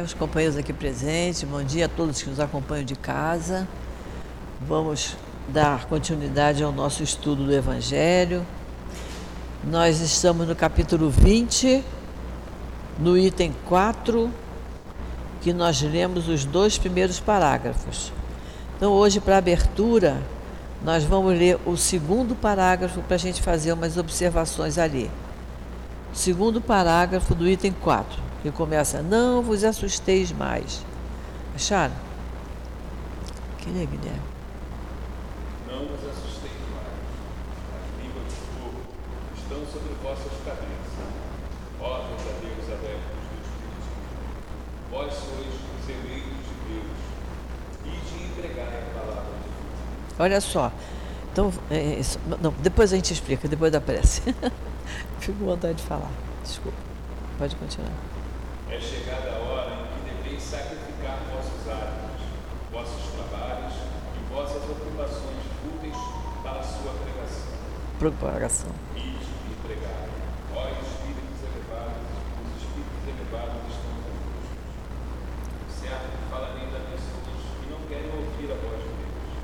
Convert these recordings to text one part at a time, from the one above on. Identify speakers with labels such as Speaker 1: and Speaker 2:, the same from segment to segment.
Speaker 1: dia aos companheiros aqui presentes, bom dia a todos que nos acompanham de casa. Vamos dar continuidade ao nosso estudo do Evangelho. Nós estamos no capítulo 20, no item 4, que nós lemos os dois primeiros parágrafos. Então, hoje, para abertura, nós vamos ler o segundo parágrafo para a gente fazer umas observações ali. Segundo parágrafo do item 4, que começa: Não vos assusteis mais. Acharam? Que é, Guilherme?
Speaker 2: Não vos assusteis mais. As línguas de fogo estão sobre vossas cabeças. Ó verdadeiros adeptos do Espírito, vós sois os eleitos de Deus. E de entregar a palavra de Deus.
Speaker 1: Olha só. Então, é, isso- não, depois a gente explica, depois da prece. Fico com vontade de falar. Desculpa. Pode continuar.
Speaker 2: É chegada a hora em que deveis sacrificar vossos hábitos, vossos trabalhos e vossas ocupações úteis para a sua pregação.
Speaker 1: Propagação.
Speaker 2: Ide e pregai. Ó espíritos elevados, os espíritos elevados estão convosco. Certo que falarei a pessoas que não querem ouvir a voz de Deus,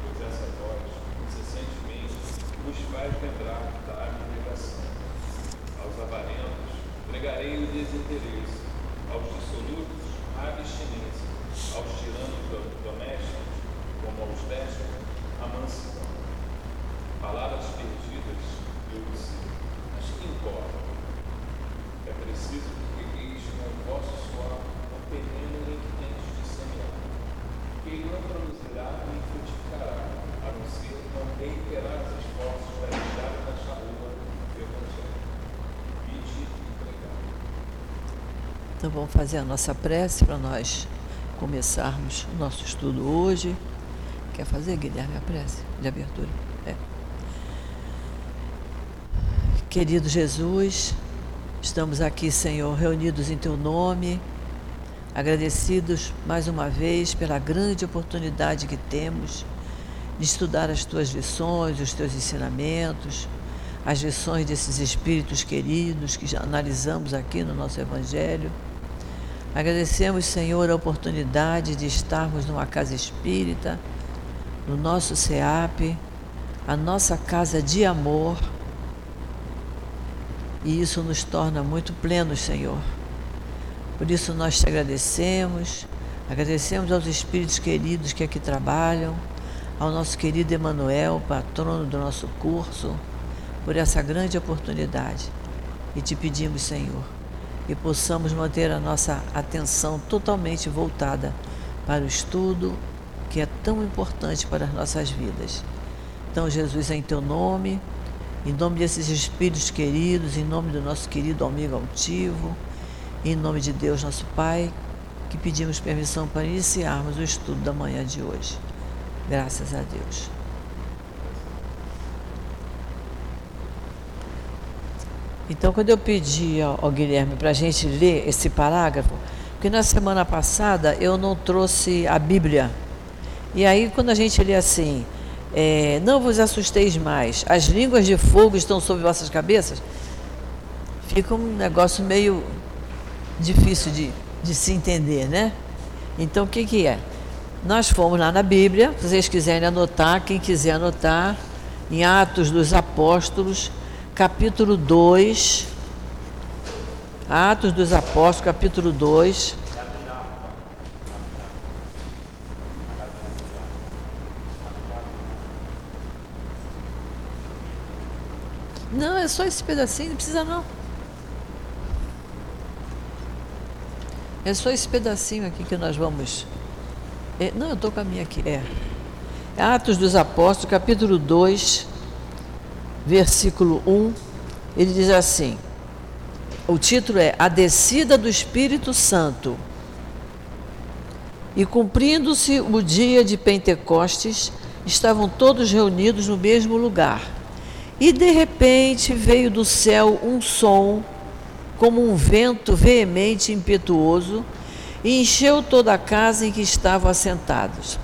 Speaker 2: pois essa voz, incessantemente, vos faz lembrar da abnegação. Aos avarentos, pregarei o desinteresse, aos dissolutos, a abstinência, aos tiranos do- domésticos, como aos déspotas, a mansidão. Palavras perdidas, eu sei, mas que importa? É preciso que pegueis com o vosso suor o terreno em que tendes de semear, que ele não produzirá nem frutificará, a não ser não reiterar os esforços para deixar na charrua do Evangelho. Vide.
Speaker 1: Então vamos fazer a nossa prece para nós começarmos o nosso estudo hoje. Quer fazer, Guilherme, a prece de abertura? É. Querido Jesus, estamos aqui, Senhor, reunidos em Teu nome, agradecidos mais uma vez pela grande oportunidade que temos de estudar as Tuas lições, os Teus ensinamentos, as lições desses espíritos queridos que já analisamos aqui no nosso Evangelho. Agradecemos, Senhor, a oportunidade de estarmos numa casa espírita, no nosso SEAP, a nossa casa de amor. E isso nos torna muito plenos, Senhor. Por isso nós te agradecemos, agradecemos aos espíritos queridos que aqui trabalham, ao nosso querido Emanuel, patrono do nosso curso, por essa grande oportunidade. E te pedimos, Senhor, que possamos manter a nossa atenção totalmente voltada para o estudo que é tão importante para as nossas vidas. Então, Jesus, em teu nome, em nome desses espíritos queridos, em nome do nosso querido amigo altivo, em nome de Deus, nosso Pai, que pedimos permissão para iniciarmos o estudo da manhã de hoje. Graças a Deus. Então, quando eu pedi ao, Guilherme para a gente ler esse parágrafo, porque na semana passada eu não trouxe a Bíblia. E aí, quando a gente lê assim, é, não vos assusteis mais, as línguas de fogo estão sobre vossas cabeças, fica um negócio meio difícil de, de se entender, né? Então, o que, que é? Nós fomos lá na Bíblia, se vocês quiserem anotar, quem quiser anotar, em Atos dos Apóstolos, capítulo 2. Atos dos Apóstolos, capítulo 2. Não, é só esse pedacinho, não precisa não. É só esse pedacinho aqui que nós vamos. É, não, eu estou com a minha aqui. É. Atos dos Apóstolos, capítulo 2, versículo 1. Ele diz assim: o título é A Descida do Espírito Santo. E cumprindo-se o dia de Pentecostes, estavam todos reunidos no mesmo lugar. E de repente veio do céu um som, como um vento veemente e impetuoso, e encheu toda a casa em que estavam assentados.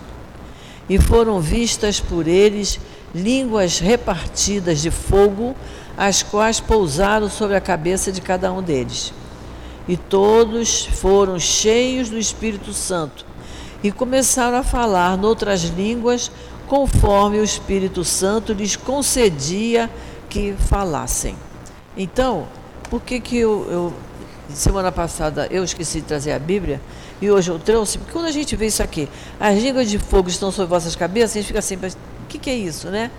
Speaker 1: E foram vistas por eles línguas repartidas de fogo, as quais pousaram sobre a cabeça de cada um deles. E todos foram cheios do Espírito Santo e começaram a falar noutras línguas conforme o Espírito Santo lhes concedia que falassem. Então, por que que eu, eu semana passada eu esqueci de trazer a Bíblia e hoje eu trouxe? Porque quando a gente vê isso aqui, as línguas de fogo estão sobre vossas cabeças, a gente fica assim, que, que é isso, né?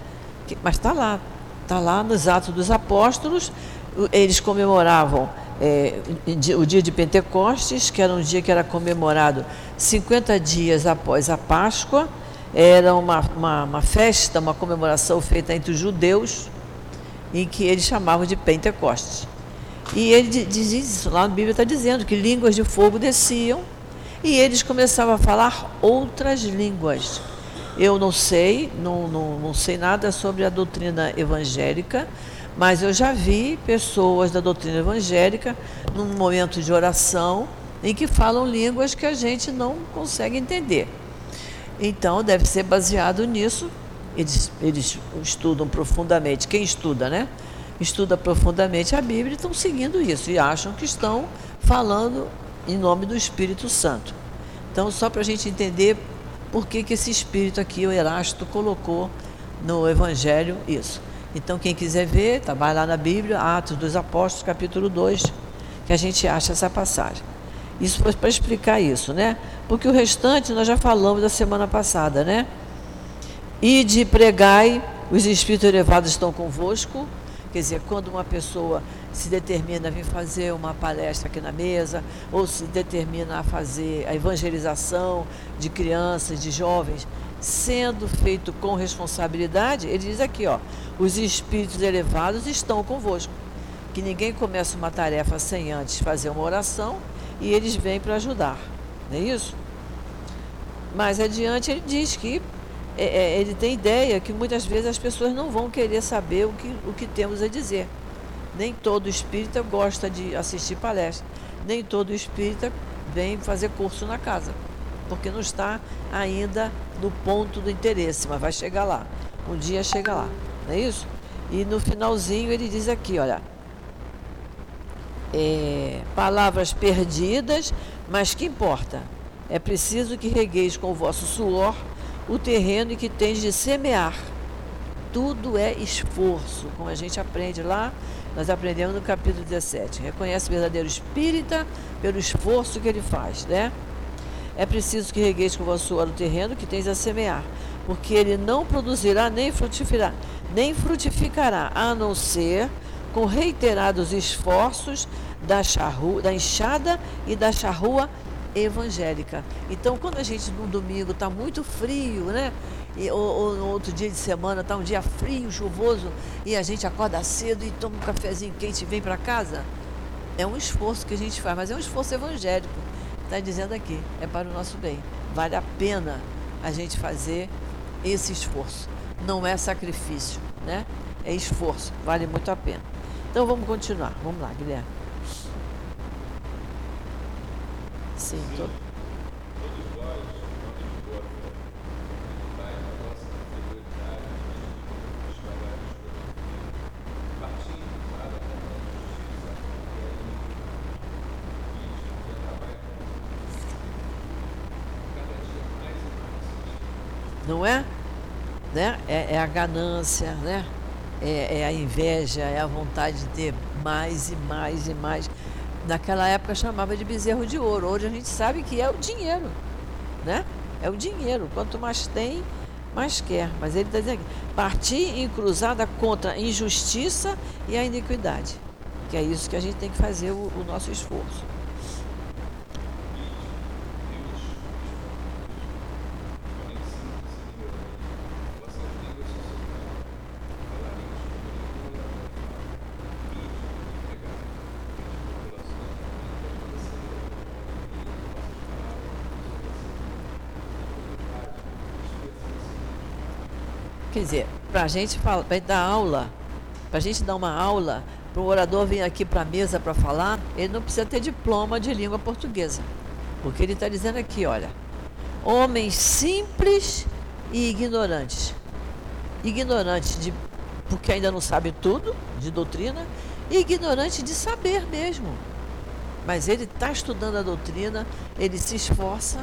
Speaker 1: Mas está lá, está lá nos Atos dos Apóstolos, eles comemoravam é, o dia de Pentecostes, que era um dia que era comemorado 50 dias após a Páscoa, era uma, uma, uma festa, uma comemoração feita entre os judeus, em que eles chamavam de Pentecostes. E ele diz isso, lá na Bíblia está dizendo que línguas de fogo desciam e eles começavam a falar outras línguas. Eu não sei, não, não, não sei nada sobre a doutrina evangélica, mas eu já vi pessoas da doutrina evangélica num momento de oração em que falam línguas que a gente não consegue entender. Então deve ser baseado nisso. Eles, eles estudam profundamente, quem estuda, né? Estuda profundamente a Bíblia e estão seguindo isso e acham que estão falando em nome do Espírito Santo. Então, só para a gente entender por que, que esse Espírito aqui, o Erasto, colocou no Evangelho isso. Então, quem quiser ver, tá, vai lá na Bíblia, Atos dos Apóstolos, capítulo 2, que a gente acha essa passagem. Isso foi para explicar isso, né? Porque o restante nós já falamos da semana passada, né? E de pregai, os espíritos elevados estão convosco. Quer dizer, quando uma pessoa se determina a vir fazer uma palestra aqui na mesa, ou se determina a fazer a evangelização de crianças, de jovens, sendo feito com responsabilidade, ele diz aqui, ó, os espíritos elevados estão convosco. Que ninguém começa uma tarefa sem antes fazer uma oração e eles vêm para ajudar. Não é isso? Mais adiante ele diz que é, é, ele tem ideia que muitas vezes as pessoas não vão querer saber o que, o que temos a dizer. Nem todo espírita gosta de assistir palestra. Nem todo espírita vem fazer curso na casa. Porque não está ainda no ponto do interesse, mas vai chegar lá. Um dia chega lá. Não é isso? E no finalzinho ele diz aqui, olha. É, palavras perdidas, mas que importa? É preciso que regueis com o vosso suor o terreno e que tens de semear. Tudo é esforço, como a gente aprende lá, nós aprendemos no capítulo 17. Reconhece o verdadeiro espírita pelo esforço que ele faz, né? É preciso que regueis com o vosso suor o terreno que tens a semear, porque ele não produzirá nem frutificará, nem frutificará, a não ser com reiterados esforços da, charru, da enxada e da charrua evangélica. Então, quando a gente no domingo está muito frio, né? E, ou, ou, no outro dia de semana está um dia frio, chuvoso, e a gente acorda cedo e toma um cafezinho quente e vem para casa, é um esforço que a gente faz, mas é um esforço evangélico. Está dizendo aqui, é para o nosso bem. Vale a pena a gente fazer esse esforço. Não é sacrifício, né? É esforço, vale muito a pena. Então vamos continuar. Vamos lá, Guilherme. Sim, tô... não é? Né? É, é a ganância, né? É, é, a inveja, é a vontade de ter mais e mais e mais. Naquela época chamava de bezerro de ouro. Hoje a gente sabe que é o dinheiro, né? É o dinheiro. Quanto mais tem, mais quer. Mas ele está dizendo aqui, partir em cruzada contra a injustiça e a iniquidade. Que é isso que a gente tem que fazer o, o nosso esforço. Quer dizer, para a gente para dar aula, para a gente dar uma aula, para o orador vir aqui para a mesa para falar, ele não precisa ter diploma de língua portuguesa. Porque ele está dizendo aqui, olha, homens simples e ignorantes. Ignorantes de, porque ainda não sabe tudo de doutrina, e ignorante de saber mesmo. mas ele está estudando a doutrina, ele se esforça,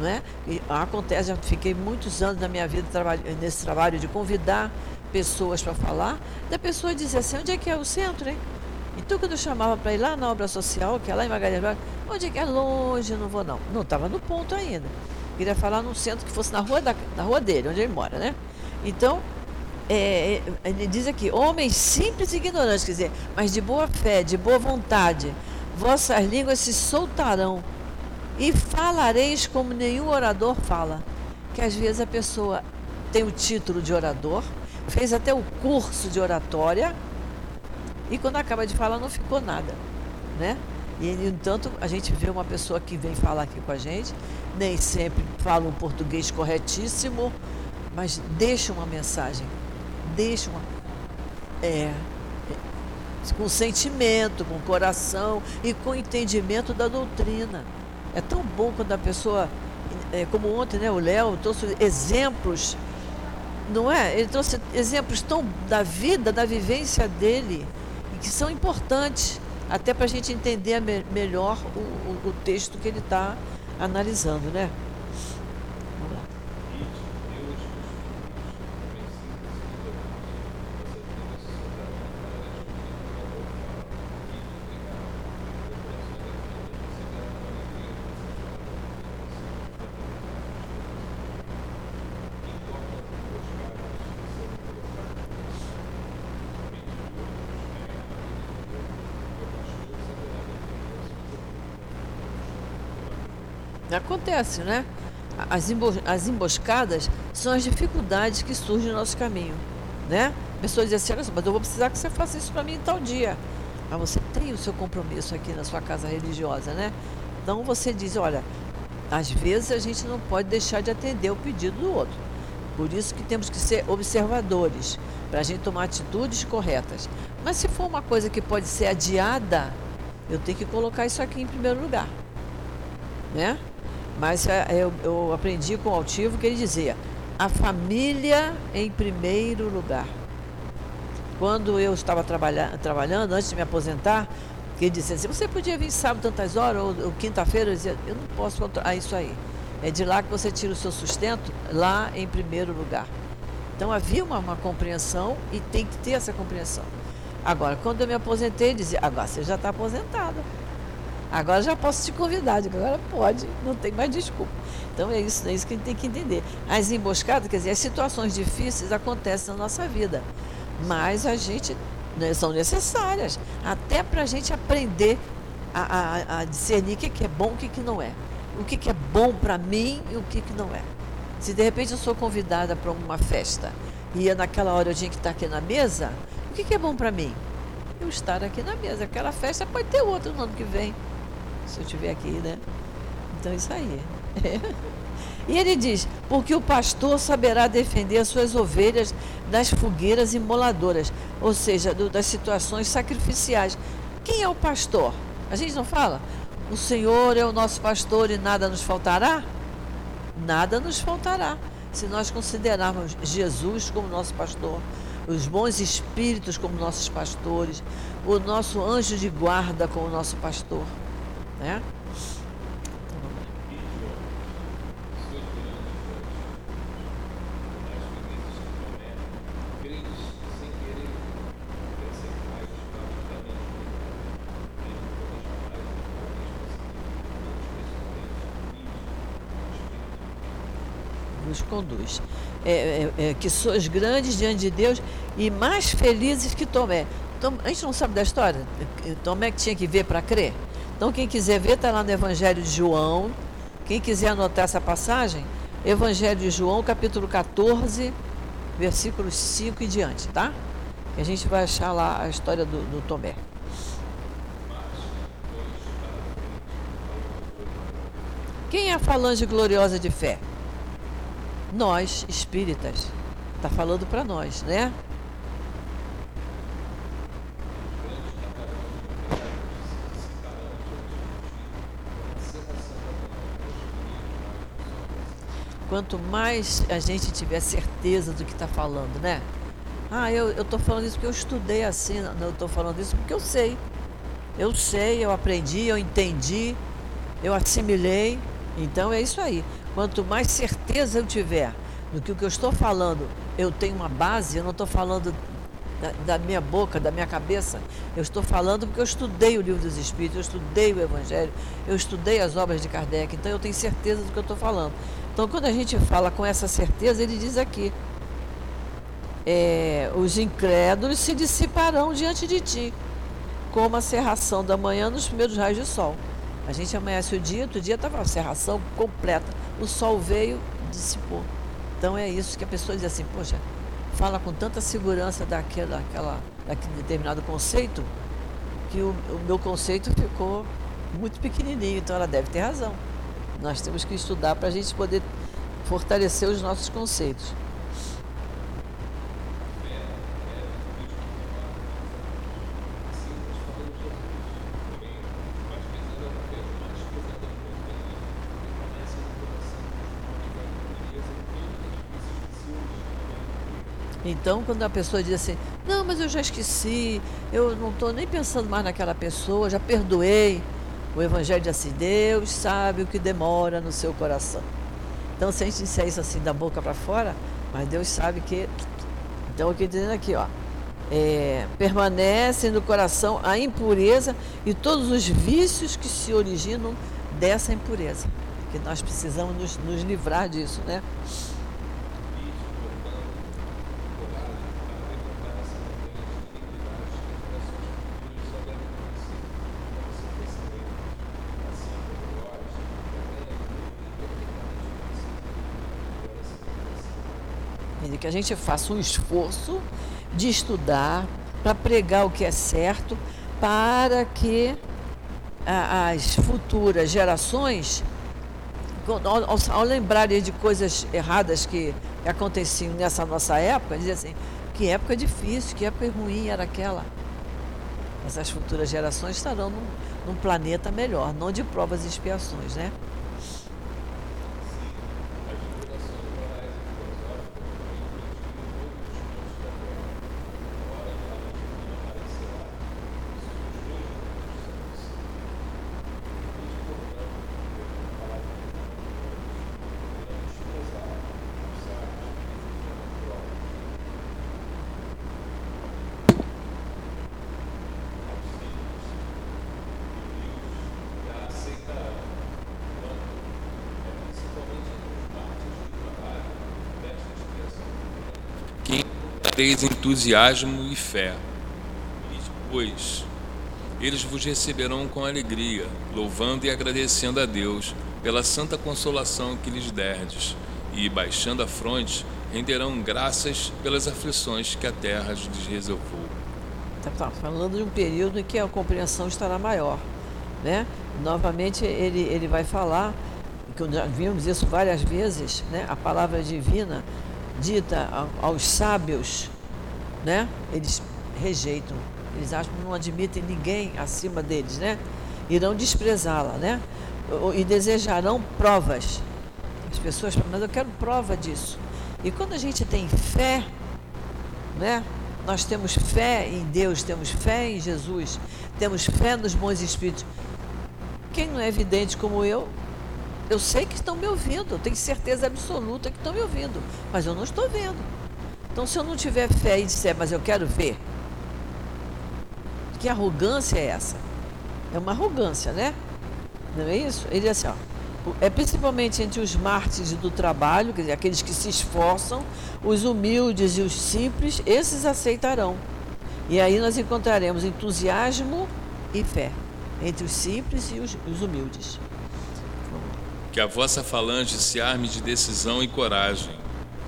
Speaker 1: não é? E acontece, já fiquei muitos anos da minha vida nesse trabalho de convidar pessoas para falar, da pessoa dizer assim, onde é que é o centro, hein? Então quando eu chamava para ir lá na obra social, que é lá em Magalhães, onde é que é longe, não vou não. Não estava no ponto ainda. Queria falar num centro que fosse na rua, da, na rua dele, onde ele mora, né? Então, é, é, ele diz aqui, homens simples e ignorantes, quer dizer, mas de boa fé, de boa vontade, vossas línguas se soltarão e falareis como nenhum orador fala. Que às vezes a pessoa tem o título de orador, fez até o curso de oratória e quando acaba de falar não ficou nada, né? E, no entanto, a gente vê uma pessoa que vem falar aqui com a gente, nem sempre fala um português corretíssimo, mas deixa uma mensagem, deixa uma. É, com sentimento, com coração e com entendimento da doutrina. É tão bom quando a pessoa, é, como ontem, né, o Léo trouxe exemplos, não é? Ele trouxe exemplos tão da vida, da vivência dele, que são importantes até para a gente entender me melhor o, o, o texto que ele está analisando, né? Acontece, né? As, as emboscadas são as dificuldades que surgem no nosso caminho, né? Pessoas dizem assim, mas eu vou precisar que você faça isso para mim em tal dia. Mas você tem o seu compromisso aqui na sua casa religiosa, né? Então você diz, olha, às vezes a gente não pode deixar de atender o pedido do outro. Por isso que temos que ser observadores, para a gente tomar atitudes corretas. Mas se for uma coisa que pode ser adiada, eu tenho que colocar isso aqui em primeiro lugar. Né? Mas é, eu, eu aprendi com o altivo que ele dizia: a família em primeiro lugar. Quando eu estava trabalha, trabalhando, antes de me aposentar, ele dizia assim, você podia vir sábado tantas horas, ou, ou quinta-feira, eu dizia, eu não posso controlar ah, isso aí. É de lá que você tira o seu sustento, lá em primeiro lugar. Então havia uma, uma compreensão e tem que ter essa compreensão. Agora, quando eu me aposentei, dizia, agora você já está aposentado. Agora já posso te convidar, agora pode, não tem mais desculpa. Então é isso, é isso que a gente tem que entender. As emboscadas, quer dizer, as situações difíceis acontecem na nossa vida, mas a gente né, são necessárias, até para a gente aprender a, a, a, discernir o que, que é bom e o que, que não é. O que, que é bom para mim e o que, que não é. Se de repente eu sou convidada para uma festa e naquela hora eu tinha que estar aqui na mesa, o que, que é bom para mim? Eu estar aqui na mesa. Aquela festa pode ter outra no ano que vem se eu estiver aqui, né? Então isso aí. É. E ele diz: porque o pastor saberá defender as suas ovelhas das fogueiras imoladoras, ou seja, do, das situações sacrificiais. Quem é o pastor? A gente não fala? O Senhor é o nosso pastor e nada nos faltará? Nada nos faltará se nós considerarmos Jesus como nosso pastor, os bons espíritos como nossos pastores, o nosso anjo de guarda como nosso pastor né? nos conduz. É, é, é, que sois grandes diante de Deus e mais felizes que Tomé. Tom, a gente não sabe da história? Tomé que tinha que ver para crer? Então, quem quiser ver, está lá no Evangelho de João. Quem quiser anotar essa passagem, Evangelho de João, capítulo 14, versículos 5 e diante, tá? E a gente vai achar lá a história do, do Tomé. Quem é a falange gloriosa de fé? Nós, espíritas. Está falando para nós, né? Quanto mais a gente tiver certeza do que está falando, né? Ah, eu estou falando isso porque eu estudei assim, eu estou falando isso porque eu sei. Eu sei, eu aprendi, eu entendi, eu assimilei. Então é isso aí. Quanto mais certeza eu tiver do que o que eu estou falando, eu tenho uma base, eu não estou falando da, da, minha boca, da minha cabeça, eu estou falando porque eu estudei o livro dos Espíritos, eu estudei o Evangelho, eu estudei as obras de Kardec, então eu tenho certeza do que eu estou falando. Então, quando a gente fala com essa certeza, ele diz aqui: é, os incrédulos se dissiparão diante de ti, como a serração da manhã nos primeiros raios de sol. A gente amanhece o dia, outro dia estava a serração completa. O sol veio, dissipou. Então é isso que a pessoa diz assim, poxa, fala com tanta segurança daquela, daquela, daquele determinado conceito, que o, o meu conceito ficou muito pequenininho, então ela deve ter razão. Nós temos que estudar para a gente poder fortalecer os nossos conceitos. Então, quando a pessoa diz assim, não, mas eu já esqueci, eu não estou nem pensando mais naquela pessoa, já perdoei. O Evangelho diz assim, Deus sabe o que demora no seu coração. Então, se a gente disser isso assim da boca para fora, mas Deus sabe que. Então, o que dizendo aqui, ó. É, permanece no coração a impureza e todos os vícios que se originam dessa impureza. Que nós precisamos nos, nos livrar disso, né? Que a gente faça um esforço de estudar para pregar o que é certo, para que as futuras gerações, ao, ao lembrarem de coisas erradas que aconteciam nessa nossa época, dizem assim, que época difícil, que época ruim era aquela. Essas futuras gerações estarão num, num planeta melhor, não de provas e expiações, né?
Speaker 2: Teis entusiasmo e fé. Depois, eles vos receberão com alegria, louvando e agradecendo a Deus pela santa consolação que lhes derdes, e, baixando a fronte, renderão graças pelas aflições que a terra lhes reservou.
Speaker 1: Está tá falando de um período em que a compreensão estará maior. Né? Novamente, ele, ele vai falar, que já vimos isso várias vezes, né? a palavra divina dita aos sábios, né? Eles rejeitam, eles acham que não admitem ninguém acima deles, né? Irão desprezá-la, né? E desejarão provas. As pessoas falam, mas eu quero prova disso. E quando a gente tem fé, né? Nós temos fé em Deus, temos fé em Jesus, temos fé nos bons espíritos. Quem não é evidente como eu, eu sei que estão me ouvindo, eu tenho certeza absoluta que estão me ouvindo, mas eu não estou vendo. Então, se eu não tiver fé e disser, mas eu quero ver, que arrogância é essa? É uma arrogância, né? Não é isso? Ele diz assim, ó, é principalmente entre os mártires do trabalho, quer dizer, aqueles que se esforçam, os humildes e os simples, esses aceitarão. E aí nós encontraremos entusiasmo e fé entre os simples e os, os humildes.
Speaker 2: Que a vossa falange se arme de decisão e coragem.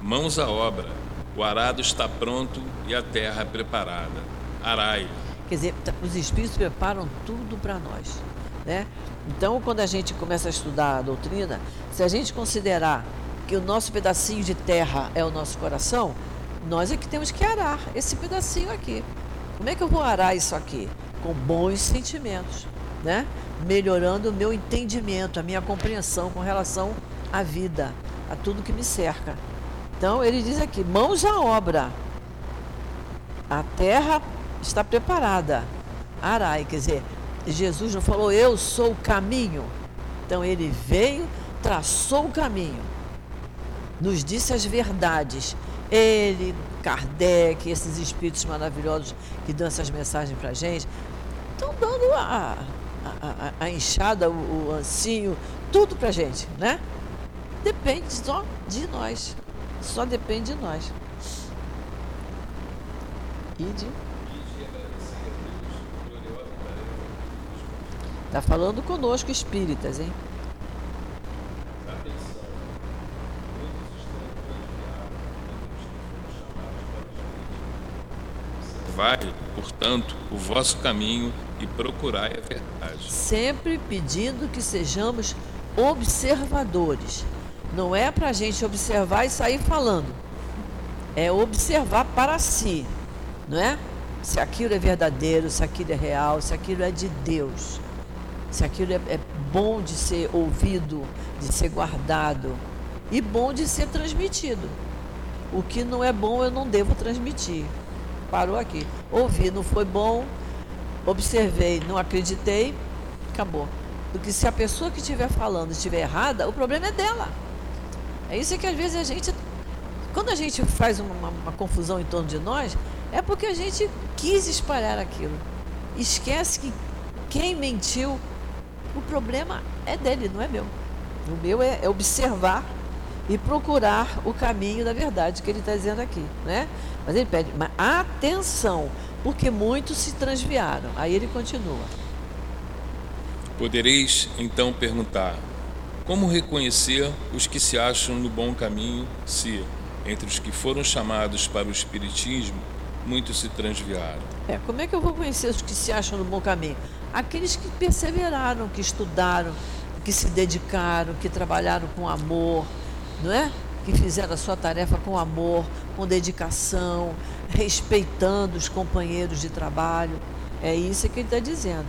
Speaker 2: Mãos à obra. O arado está pronto e a terra preparada. Arai.
Speaker 1: Quer dizer, os espíritos preparam tudo para nós. Né? Então, quando a gente começa a estudar a doutrina, se a gente considerar que o nosso pedacinho de terra é o nosso coração, nós é que temos que arar esse pedacinho aqui. Como é que eu vou arar isso aqui? Com bons sentimentos, né? Melhorando o meu entendimento, a minha compreensão com relação à vida, a tudo que me cerca. Então ele diz aqui: mãos à obra. A terra está preparada. Arai, quer dizer, Jesus não falou, eu sou o caminho. Então ele veio, traçou o caminho, nos disse as verdades. Ele, Kardec, esses espíritos maravilhosos que dão essas mensagens para a gente, estão dando a, a, enxada, o, o ancinho, tudo para a gente, né? Depende só de nós. Só depende de nós. E de... Está falando conosco, espíritas, hein?
Speaker 2: Vai, portanto, o vosso caminho e procurai a verdade.
Speaker 1: Sempre pedindo que sejamos observadores. Não é para a gente observar e sair falando. É observar para si, não é? Se aquilo é verdadeiro, se aquilo é real, se aquilo é de Deus se aquilo é, é bom de ser ouvido, de ser guardado e bom de ser transmitido. O que não é bom eu não devo transmitir. Parou aqui. Ouvi, não foi bom, observei, não acreditei, acabou. Porque se a pessoa que estiver falando estiver errada, o problema é dela. É isso que às vezes a gente. Quando a gente faz uma, uma, confusão em torno de nós, é porque a gente quis espalhar aquilo. Esquece que quem mentiu o problema é dele, não é meu. O meu é, é observar e procurar o caminho da verdade que ele está dizendo aqui, né? Mas ele pede, mas atenção, porque muitos se transviaram. Aí ele continua.
Speaker 2: Podereis então perguntar: como reconhecer os que se acham no bom caminho, se entre os que foram chamados para o espiritismo muitos se transviaram?
Speaker 1: É, como é que eu vou conhecer os que se acham no bom caminho? aqueles que perseveraram, que estudaram, que se dedicaram, que trabalharam com amor, não é? Que fizeram a sua tarefa com amor, com dedicação, respeitando os companheiros de trabalho. É isso que ele está dizendo.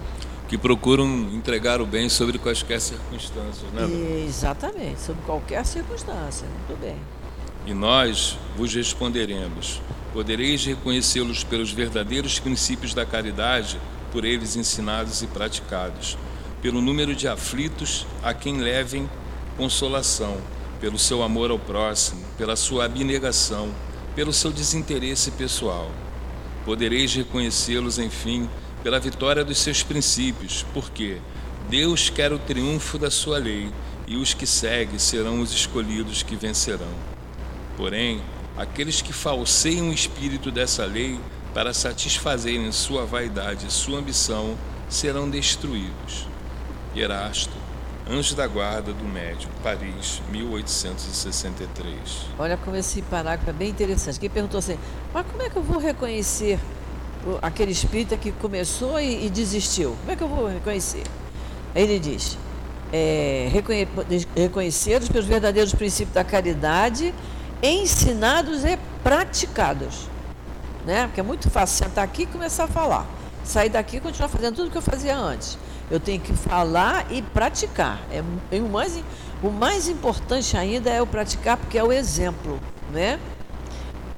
Speaker 2: Que procuram entregar o bem sobre quaisquer circunstâncias, né?
Speaker 1: Exatamente, sobre qualquer circunstância. Muito bem.
Speaker 2: E nós vos responderemos: podereis reconhecê-los pelos verdadeiros princípios da caridade por eles ensinados e praticados, pelo número de aflitos a quem levem consolação, pelo seu amor ao próximo, pela sua abnegação, pelo seu desinteresse pessoal. Podereis reconhecê-los, enfim, pela vitória dos seus princípios, porque Deus quer o triunfo da sua lei, e os que seguem serão os escolhidos que vencerão. Porém, aqueles que falseiam o espírito dessa lei para satisfazerem sua vaidade e sua ambição, serão destruídos. Erasto, Anjo da Guarda do Médico, Paris, 1863.
Speaker 1: Olha como esse parágrafo é bem interessante. Quem perguntou assim, mas como é que eu vou reconhecer aquele espírita que começou e, e desistiu? Como é que eu vou reconhecer? Aí ele diz, é, reconhe reconhecidos pelos verdadeiros princípios da caridade, ensinados e praticados né? Porque é muito fácil sentar aqui e começar a falar. Sair daqui e continuar fazendo tudo o que eu fazia antes. Eu tenho que falar e praticar. É, é, o, mais, o mais importante ainda é o praticar, porque é o exemplo, né?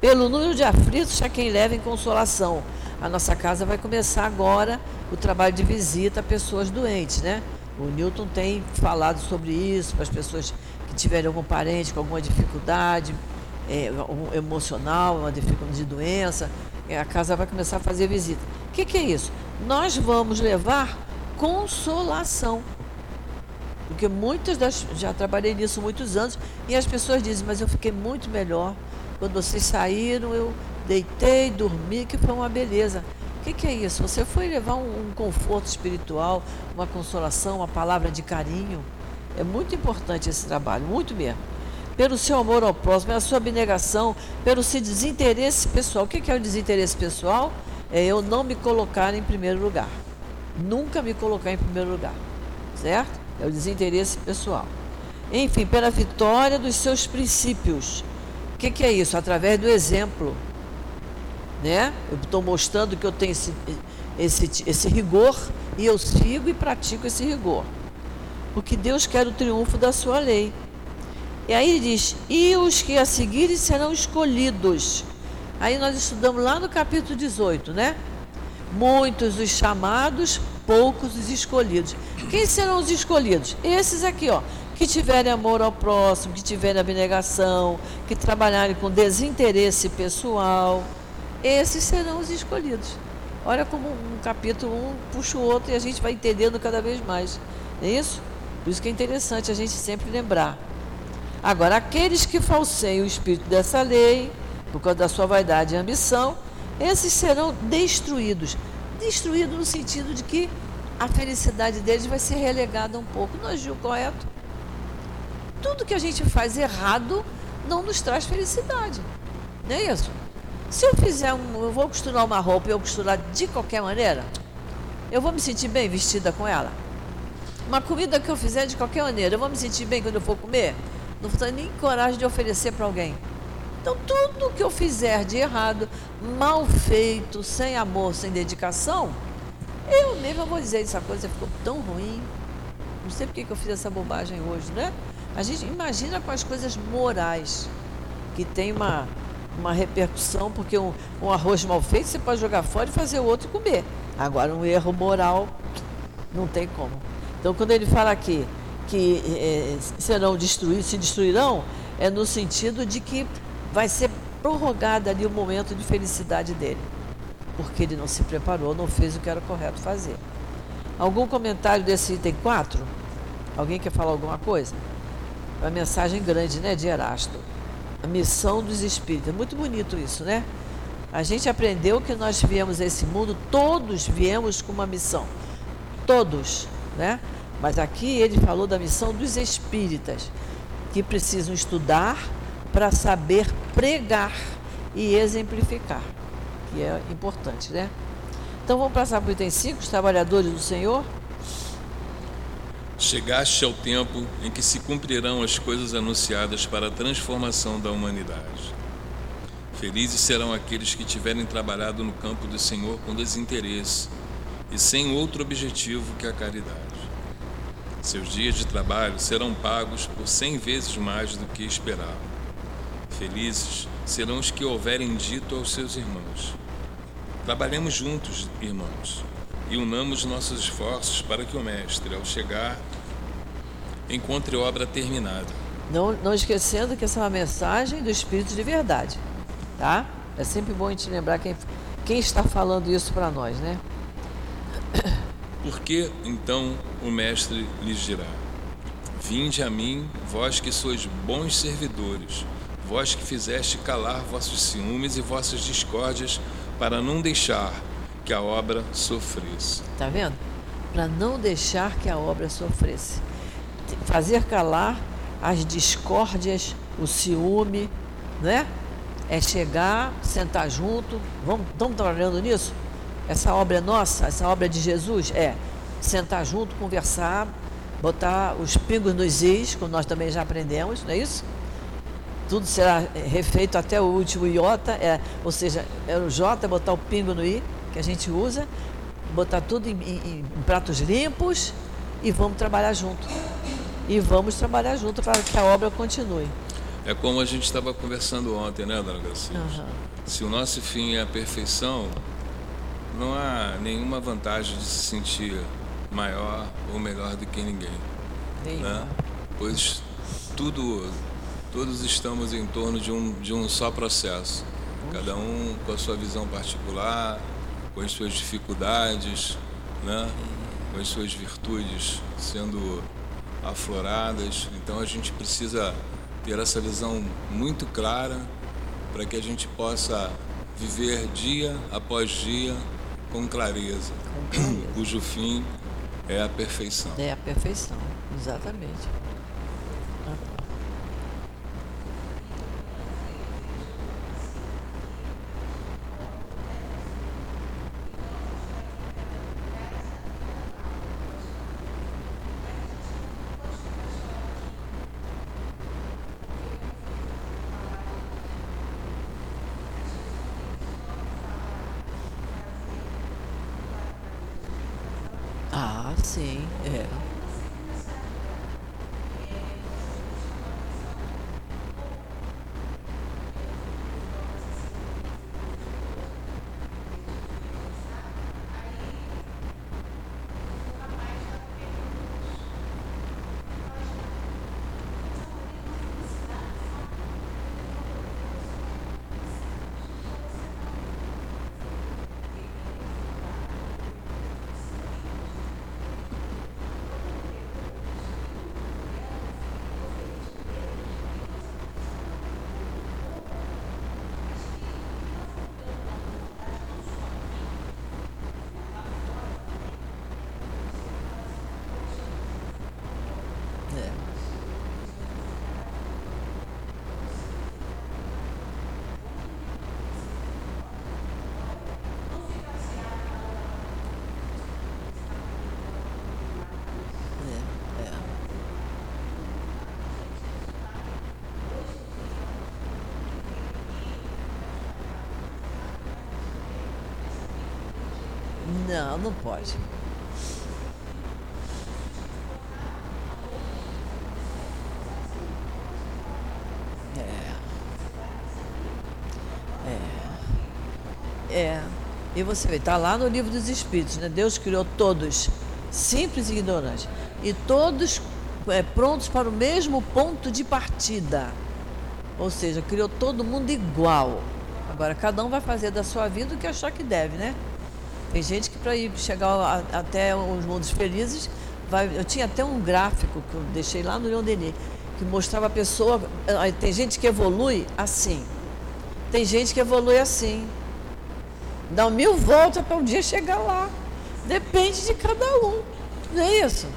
Speaker 1: Pelo número de aflitos, a quem leva em consolação. A nossa casa vai começar agora o trabalho de visita a pessoas doentes, né? O Newton tem falado sobre isso para as pessoas que tiverem algum parente com alguma dificuldade, é, um emocional, uma dificuldade de doença, é, a casa vai começar a fazer visita. O que, que é isso? Nós vamos levar consolação. Porque muitas das. Já trabalhei nisso muitos anos e as pessoas dizem, mas eu fiquei muito melhor. Quando vocês saíram, eu deitei, dormi, que foi uma beleza. O que, que, é isso? Você foi levar um, um, conforto espiritual, uma consolação, uma palavra de carinho. É muito importante esse trabalho, muito mesmo pelo seu amor ao próximo, pela sua abnegação, pelo seu desinteresse pessoal. O que é o desinteresse pessoal? É eu não me colocar em primeiro lugar. Nunca me colocar em primeiro lugar. Certo? É o desinteresse pessoal. Enfim, pela vitória dos seus princípios. O que, que é isso? Através do exemplo. Né? Eu estou mostrando que eu tenho esse, esse, esse rigor e eu sigo e pratico esse rigor. Porque Deus quer o triunfo da sua lei. E aí diz: E os que a seguirem serão escolhidos. Aí nós estudamos lá no capítulo 18, né? Muitos os chamados, poucos os escolhidos. Quem serão os escolhidos? Esses aqui, ó, que tiverem amor ao próximo, que tiverem abnegação, que trabalharem com desinteresse pessoal. Esses serão os escolhidos. Olha como um capítulo um puxa o outro e a gente vai entendendo cada vez mais. Não é isso? Por isso que é interessante a gente sempre lembrar. Agora, aqueles que falseiam o espírito dessa lei, por causa da sua vaidade e ambição, esses serão destruídos. Destruídos no sentido de que a felicidade deles vai ser relegada um pouco. Não agiu correto? Tudo que a gente faz errado não nos traz felicidade. Não é isso? Se eu fizer um. Eu vou costurar uma roupa e eu costurar de qualquer maneira, eu vou me sentir bem vestida com ela. Uma comida que eu fizer de qualquer maneira, eu vou me sentir bem quando eu for comer? Não ter nem coragem de oferecer para alguém. Então, tudo que eu fizer de errado, mal feito, sem amor, sem dedicação, eu mesmo vou dizer, essa coisa ficou tão ruim. Não sei por que eu fiz essa bobagem hoje, né? A gente imagina com as coisas morais, que tem uma, uma repercussão, porque um, um arroz mal feito você pode jogar fora e fazer o outro comer. Agora, um erro moral, não tem como. Então, quando ele fala aqui que é, serão destruídos, se destruirão, é no sentido de que vai ser prorrogado ali o momento de felicidade dele, porque ele não se preparou, não fez o que era correto fazer. Algum comentário desse item 4? Alguém quer falar alguma coisa? Uma mensagem grande, né, de Erasto. A missão dos espíritos. É muito bonito isso, né? A gente aprendeu que nós viemos a esse mundo, todos viemos com uma missão. Todos, né? Mas aqui ele falou da missão dos espíritas, que precisam estudar para saber pregar e exemplificar, que é importante, né? Então vamos passar para o item 5, os trabalhadores do Senhor.
Speaker 2: Chegaste ao tempo em que se cumprirão as coisas anunciadas para a transformação da humanidade. Felizes serão aqueles que tiverem trabalhado no campo do Senhor com desinteresse e sem outro objetivo que a caridade. Seus dias de trabalho serão pagos por cem vezes mais do que esperavam. Felizes serão os que houverem dito aos seus irmãos: Trabalhemos juntos, irmãos, e unamos nossos esforços para que o Mestre, ao chegar, encontre obra terminada.
Speaker 1: Não, não esquecendo que essa é uma mensagem do Espírito de verdade, tá? É sempre bom a gente lembrar quem, quem está falando isso para nós, né?
Speaker 2: Por que então o Mestre lhes dirá: Vinde a mim, vós que sois bons servidores, vós que fizeste calar vossos ciúmes e vossas discórdias, para não deixar que a obra sofresse.
Speaker 1: Tá vendo? Para não deixar que a obra sofresse. Fazer calar as discórdias, o ciúme, né? É chegar, sentar junto. Vamos, estamos trabalhando nisso? Essa obra é nossa, essa obra é de Jesus? É. Sentar junto, conversar, botar os pingos nos is, como nós também já aprendemos, não é isso? Tudo será refeito até o último iota, é, ou seja, é o J, botar o pingo no i, que a gente usa, botar tudo em, em, em pratos limpos e vamos trabalhar junto. E vamos trabalhar junto para que a obra continue.
Speaker 2: É como a gente estava conversando ontem, né, dona Gracinha? Uhum. Se o nosso fim é a perfeição, não há nenhuma vantagem de se sentir maior ou melhor do que ninguém. Né? Pois tudo, todos estamos em torno de um, de um só processo. Cada um com a sua visão particular, com as suas dificuldades, né? com as suas virtudes sendo afloradas. Então a gente precisa ter essa visão muito clara para que a gente possa viver dia após dia com clareza, com clareza. cujo fim é a perfeição.
Speaker 1: É a perfeição, exatamente. Não, não pode. É. É. E você vê, está lá no livro dos Espíritos, né? Deus criou todos, simples e ignorantes, e todos é, prontos para o mesmo ponto de partida. Ou seja, criou todo mundo igual. Agora, cada um vai fazer da sua vida o que achar que deve, né? Tem gente para ir chegar a, até os mundos felizes, vai, eu tinha até um gráfico que eu deixei lá no Leon Denis, que mostrava a pessoa. Tem gente que evolui assim. Tem gente que evolui assim. Dá mil voltas para um dia chegar lá. Depende de cada um. Não é isso?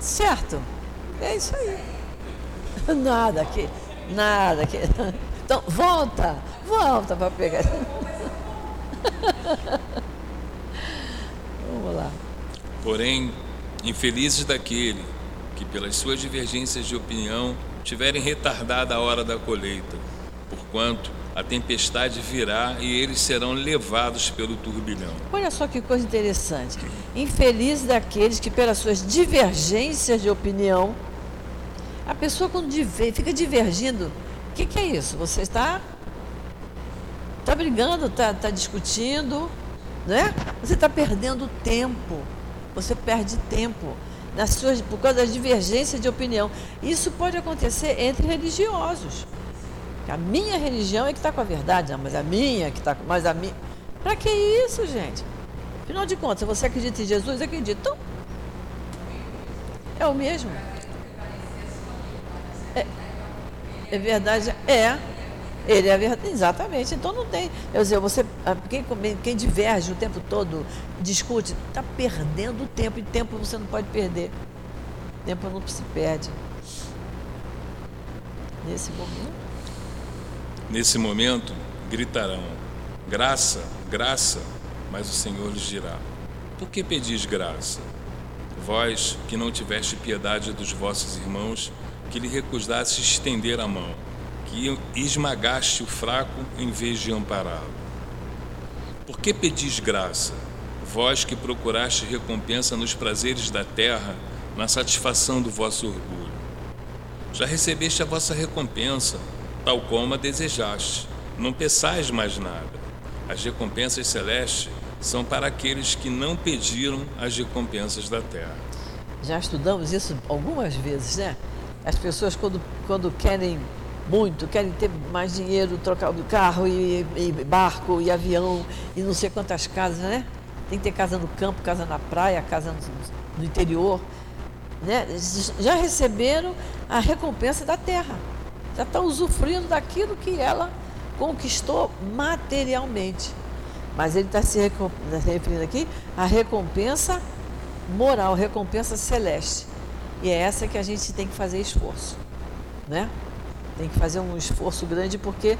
Speaker 1: Certo? É isso aí. Nada aqui. Nada aqui. Então, volta. Volta para pegar.
Speaker 2: Porém, infelizes daquele que, pelas suas divergências de opinião, tiverem retardada a hora da colheita, porquanto a tempestade virá e eles serão levados pelo turbilhão.
Speaker 1: Olha só que coisa interessante. Infeliz daqueles que, pelas suas divergências de opinião, a pessoa quando fica divergindo, o que, que, é isso? Você está está brigando, está tá discutindo, né? Você está perdendo tempo. Você perde tempo nas suas, por causa da divergência de opinião. Isso pode acontecer entre religiosos. A minha religião é que está com a verdade, não, mas a minha que está com. Mas a minha. Para que isso, gente? Afinal de contas, você acredita em Jesus? Acredita. Então, é o mesmo. É, é verdade, é. Ele é verdade, exatamente. Então não tem. Eu dizer, você, quem, quem diverge o tempo todo, discute, está perdendo tempo. E tempo você não pode perder. Tempo não se perde. Nesse momento.
Speaker 2: Nesse momento, gritarão: Graça, graça, mas o Senhor lhes dirá: Por que pedis graça? Vós que não tiveste piedade dos vossos irmãos, que lhe recusaste estender a mão, que esmagaste o fraco em vez de ampará-lo. Por que pedis graça? Vós que procuraste recompensa nos prazeres da terra, na satisfação do vosso orgulho. Já recebeste a vossa recompensa, tal como a desejaste. Não peçais mais nada. As recompensas celestes são para aqueles que não pediram as recompensas da terra.
Speaker 1: Já estudamos isso algumas vezes, né? As pessoas, quando, quando querem muito, querem ter mais dinheiro, trocar o carro e, e, barco e avião e não sei quantas casas, né? Tem que ter casa no campo, casa na praia, casa no, no interior. Né? Já receberam a recompensa da terra já está usufruindo daquilo que ela conquistou materialmente. Mas ele está se referindo aqui à recompensa moral, recompensa celeste. E é essa que a gente tem que fazer esforço, né? Tem que fazer um esforço grande porque,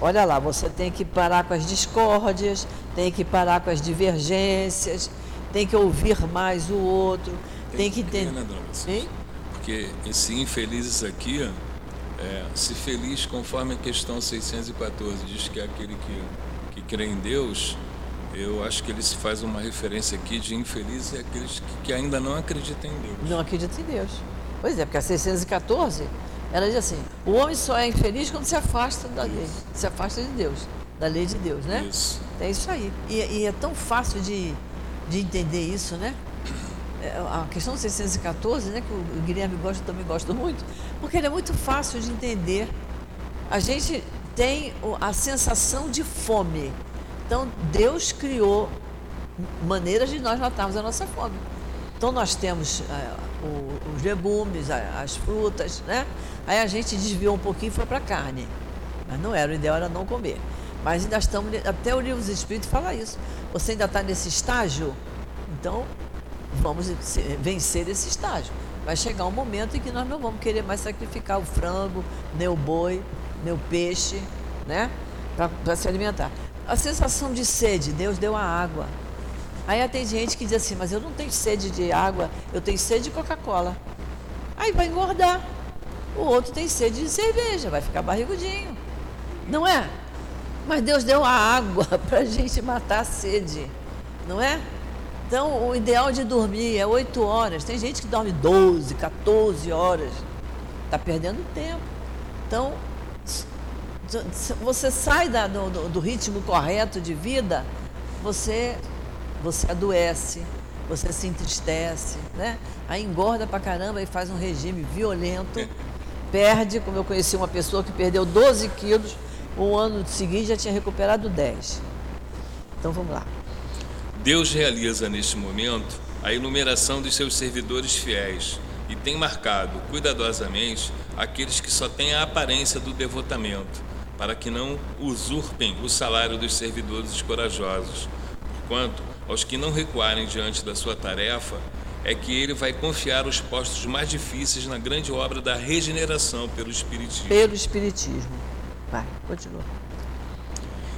Speaker 1: olha lá, você tem que parar com as discórdias, tem que parar com as divergências, tem que ouvir mais o outro, tem, tem que ter. Né,
Speaker 2: Porque esse infelizes aqui, é, se feliz conforme a questão 614 diz que é aquele que, que crê em Deus, eu acho que ele se faz uma referência aqui de infeliz é aqueles que, que ainda não acreditam em Deus.
Speaker 1: Não acreditam em Deus. Pois é, porque a 614, ela diz assim, o homem só é infeliz quando se afasta da lei, se afasta de Deus, da lei de Deus, né?
Speaker 2: Isso.
Speaker 1: É isso aí. E, e é tão fácil de, de entender isso, né? É, a questão 614, né, que o Guilherme gosta, também gosta muito, porque ele é muito fácil de entender. A gente tem a sensação de fome. Então, Deus criou maneiras de nós matarmos a nossa fome. Então, nós temos é, os legumes, as frutas, né? Aí a gente desviou um pouquinho e foi para carne. Mas não era, o ideal era não comer. Mas ainda estamos, até o livro dos Espíritos fala isso. Você ainda está nesse estágio, então vamos vencer esse estágio. Vai chegar um momento em que nós não vamos querer mais sacrificar o frango, nem o boi, nem o peixe, né? Para se alimentar. A sensação de sede, Deus deu a água. Aí tem gente que diz assim, mas eu não tenho sede de água, eu tenho sede de Coca-Cola. Aí vai engordar. O outro tem sede de cerveja, vai ficar barrigudinho. Não é? Mas Deus deu a água para a gente matar a sede. Não é? Então, o ideal de dormir é 8 horas. Tem gente que dorme 12, 14 horas. Está perdendo tempo. Então, você sai da, do, do, ritmo correto de vida, você, você adoece, você se entristece, né? Aí engorda pra caramba e faz um regime violento. perde, como eu conheci uma pessoa que perdeu 12 quilos, um ano seguinte já tinha recuperado 10. Então vamos lá.
Speaker 2: Deus realiza neste momento a enumeração dos seus servidores fiéis e tem marcado cuidadosamente aqueles que só têm a aparência do devotamento, para que não usurpem o salário dos servidores corajosos. Porquanto, aos que não recuarem diante da sua tarefa, é que ele vai confiar os postos mais difíceis na grande obra da regeneração pelo Espiritismo.
Speaker 1: Pelo Espiritismo. Vai, continua.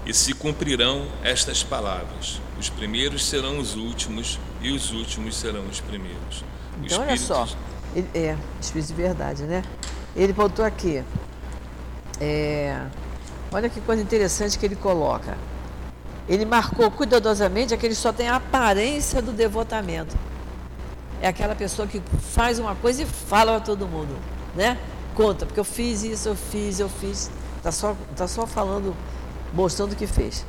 Speaker 2: E se cumprirão estas palavras: os primeiros serão os últimos, e os últimos serão os primeiros.
Speaker 1: Então, olha só, ele, é, Espírito de verdade, né? Ele botou aqui. É, olha que coisa interessante que ele coloca. Ele marcou cuidadosamente aquele só tem a aparência do devotamento. É aquela pessoa que faz uma coisa e fala para todo mundo, né? Conta, porque eu fiz isso, eu fiz, eu fiz. Está só, tá só falando, mostrando o que fez.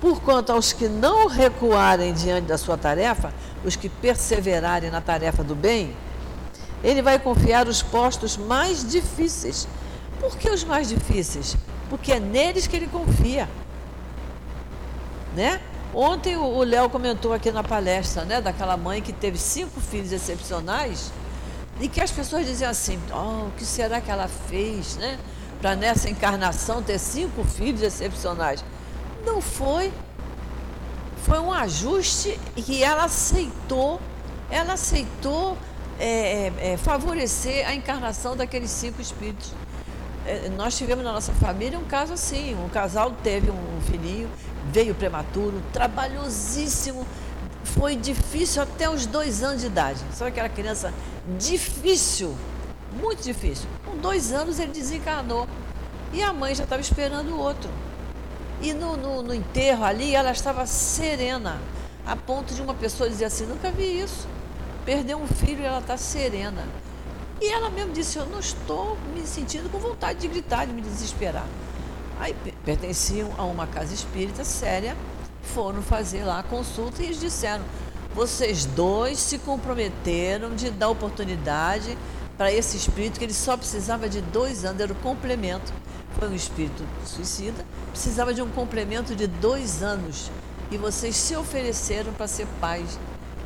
Speaker 1: Porquanto aos que não recuarem diante da sua tarefa, os que perseverarem na tarefa do bem, ele vai confiar os postos mais difíceis. Por que os mais difíceis? Porque é neles que ele confia. Né? Ontem o Léo comentou aqui na palestra, né, daquela mãe que teve cinco filhos excepcionais e que as pessoas diziam assim: oh, o que será que ela fez, né, para nessa encarnação ter cinco filhos excepcionais? Não foi. Foi um ajuste que ela aceitou. Ela aceitou é, é, é, favorecer a encarnação daqueles cinco espíritos. É, nós tivemos na nossa família um caso assim: um casal teve um filhinho, veio prematuro, trabalhosíssimo, foi difícil até os dois anos de idade. Sabe aquela criança difícil, muito difícil. Com dois anos ele desencarnou e a mãe já estava esperando o outro. E no, no, no enterro ali ela estava serena, a ponto de uma pessoa dizer assim: nunca vi isso perdeu um filho e ela está serena. E ela mesmo disse: Eu não estou me sentindo com vontade de gritar, de me desesperar. Aí pertenciam a uma casa espírita séria, foram fazer lá a consulta e eles disseram: Vocês dois se comprometeram de dar oportunidade para esse espírito, que ele só precisava de dois anos, era o complemento. Foi um espírito suicida, precisava de um complemento de dois anos. E vocês se ofereceram para ser pais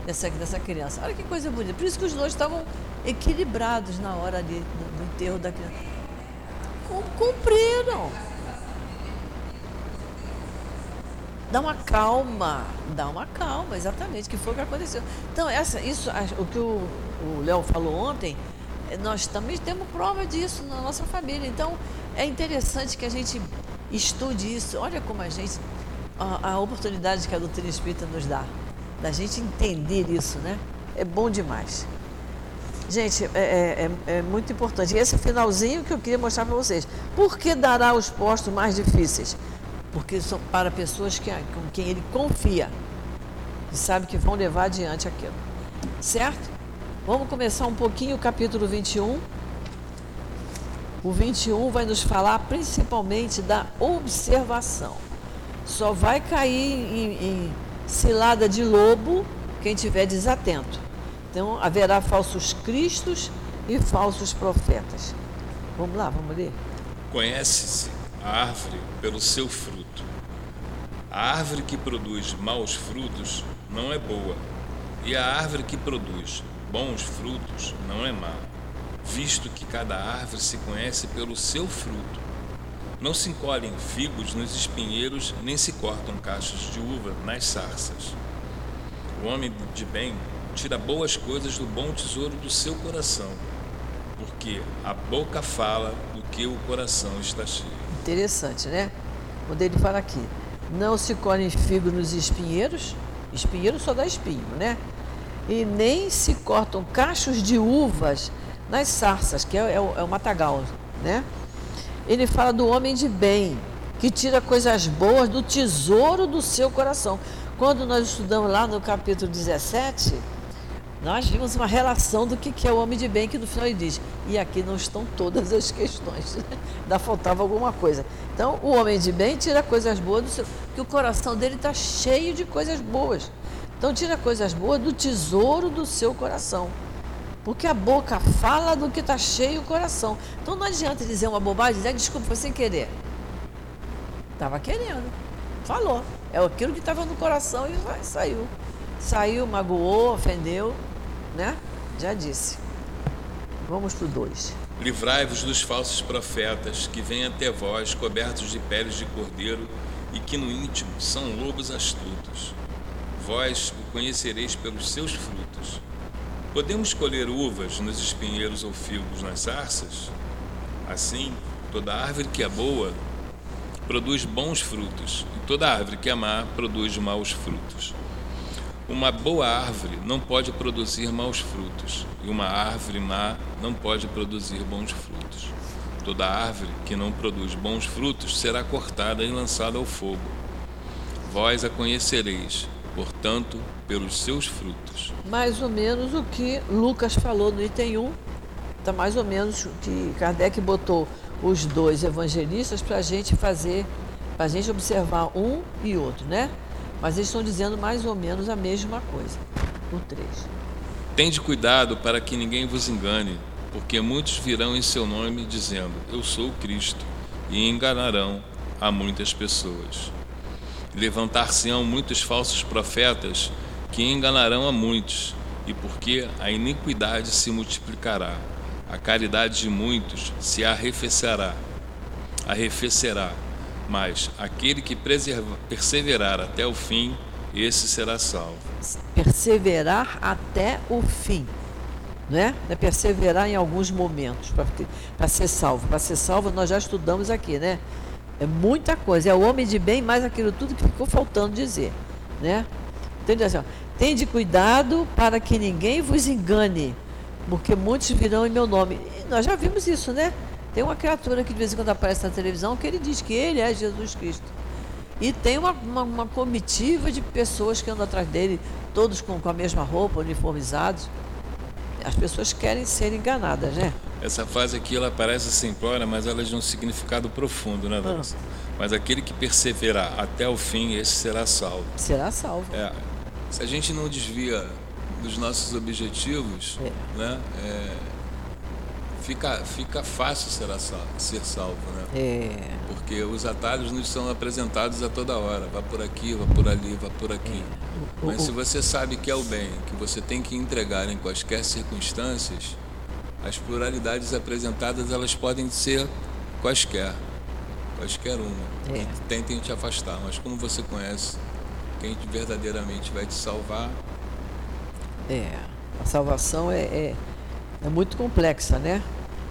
Speaker 1: dessa, dessa criança. Olha que coisa bonita. Por isso que os dois estavam equilibrados na hora ali, do, do enterro da criança. Cumpriram. Dá uma calma, dá uma calma, exatamente, que foi o que aconteceu. Então, essa, isso, o que o Léo falou ontem, é, nós também temos prova disso na nossa família. Então, é interessante que a gente estude isso. Olha como a gente, a, a oportunidade que a doutrina espírita nos dá da gente entender isso, né? É bom demais. Gente, é, é, é, é muito importante. Esse finalzinho que eu queria mostrar para vocês. Por que dará os postos mais difíceis? Porque são para pessoas que, com quem ele confia e sabe que vão levar adiante aquilo. Certo? Vamos começar um pouquinho o capítulo 21. O 21 vai nos falar principalmente da observação. Só vai cair em, em cilada de lobo quem tiver desatento. Então haverá falsos cristos e falsos profetas. Vamos lá, vamos ler.
Speaker 2: Conhece-se a árvore pelo seu fruto. A árvore que produz maus frutos não é boa, e a árvore que produz bons frutos não é má, visto que cada árvore se conhece pelo seu fruto. Não se encolhem figos nos espinheiros, nem se cortam cachos de uva nas sarças. O homem de bem tira boas coisas do bom tesouro do seu coração, porque a boca fala do que o coração está cheio.
Speaker 1: Interessante, né? Quando ele fala aqui, não se colhem figos nos espinheiros, espinheiro só dá espinho, né? E nem se cortam cachos de uvas nas sarças, que é, é, o, é o matagal, né? ele fala do homem de bem, que tira coisas boas do tesouro do seu coração. Quando nós estudamos lá no capítulo 17, nós vimos uma relação do que é o homem de bem, que no final ele diz, e aqui não estão todas as questões, ainda faltava alguma coisa. Então, o homem de bem tira coisas boas do seu, que o coração dele está cheio de coisas boas. Então, tira coisas boas do tesouro do seu coração. Porque a boca fala do que está cheio o coração. Então, não adianta dizer uma bobagem, dizer, desculpa, foi sem querer. Estava querendo. Falou. É aquilo que estava no coração e saiu. Saiu, magoou, ofendeu, né? Já disse. Vamos para o 2.
Speaker 2: Livrai-vos dos falsos profetas que vêm até vós cobertos de peles de cordeiro e que no íntimo são lobos astutos. Vós o conhecereis pelos seus frutos. Podemos colher uvas nos espinheiros ou figos nas sarças? Assim, toda árvore que é boa produz bons frutos, e toda árvore que é má produz maus frutos. Uma boa árvore não pode produzir maus frutos, e uma árvore má não pode produzir bons frutos. Toda árvore que não produz bons frutos será cortada e lançada ao fogo. Vós a conhecereis, portanto, pelos seus frutos.
Speaker 1: Mais ou menos o que Lucas falou no item 1, está mais ou menos o que Kardec botou os dois evangelistas para a gente fazer, para a gente observar um e outro, né? Mas eles estão dizendo mais ou menos a mesma coisa. No 3.
Speaker 2: Tende cuidado para que ninguém vos engane, porque muitos virão em seu nome dizendo: Eu sou o Cristo, e enganarão a muitas pessoas. Levantar-se-ão muitos falsos profetas que enganarão a muitos, e porque a iniquidade se multiplicará, a caridade de muitos se arrefecerá, arrefecerá mas aquele que perseverar até o fim, esse será salvo.
Speaker 1: Perseverar até o fim. Não é? perseverar em alguns momentos para ser salvo. Para ser salvo, nós já estudamos aqui, né? É muita coisa. É o homem de bem, mais aquilo tudo que ficou faltando dizer. Né? Entende assim? Tende cuidado para que ninguém vos engane, porque muitos virão em meu nome. E nós já vimos isso, né? Tem uma criatura que de vez em quando aparece na televisão que ele diz que ele é Jesus Cristo. E tem uma, uma, uma comitiva de pessoas que andam atrás dele, todos com, com a mesma roupa, uniformizados. As pessoas querem ser enganadas, né?
Speaker 2: Essa frase aqui ela parece simplória, mas ela é de um significado profundo, né, Dona? Ah. Mas aquele que perseverar até o fim, esse será salvo.
Speaker 1: Será salvo.
Speaker 2: É, se a gente não desvia dos nossos objetivos, é. né? É, fica, fica fácil ser, ser salvo, né?
Speaker 1: É.
Speaker 2: Porque os atalhos nos são apresentados a toda hora. Vá por aqui, vá por ali, vá por aqui. É. Mas se você sabe que é o bem, que você tem que entregar em quaisquer circunstâncias, as pluralidades apresentadas elas podem ser quaisquer, quaisquer uma. É. Tentem te afastar, mas como você conhece quem verdadeiramente vai te salvar.
Speaker 1: É, a salvação é, é, é muito complexa, né?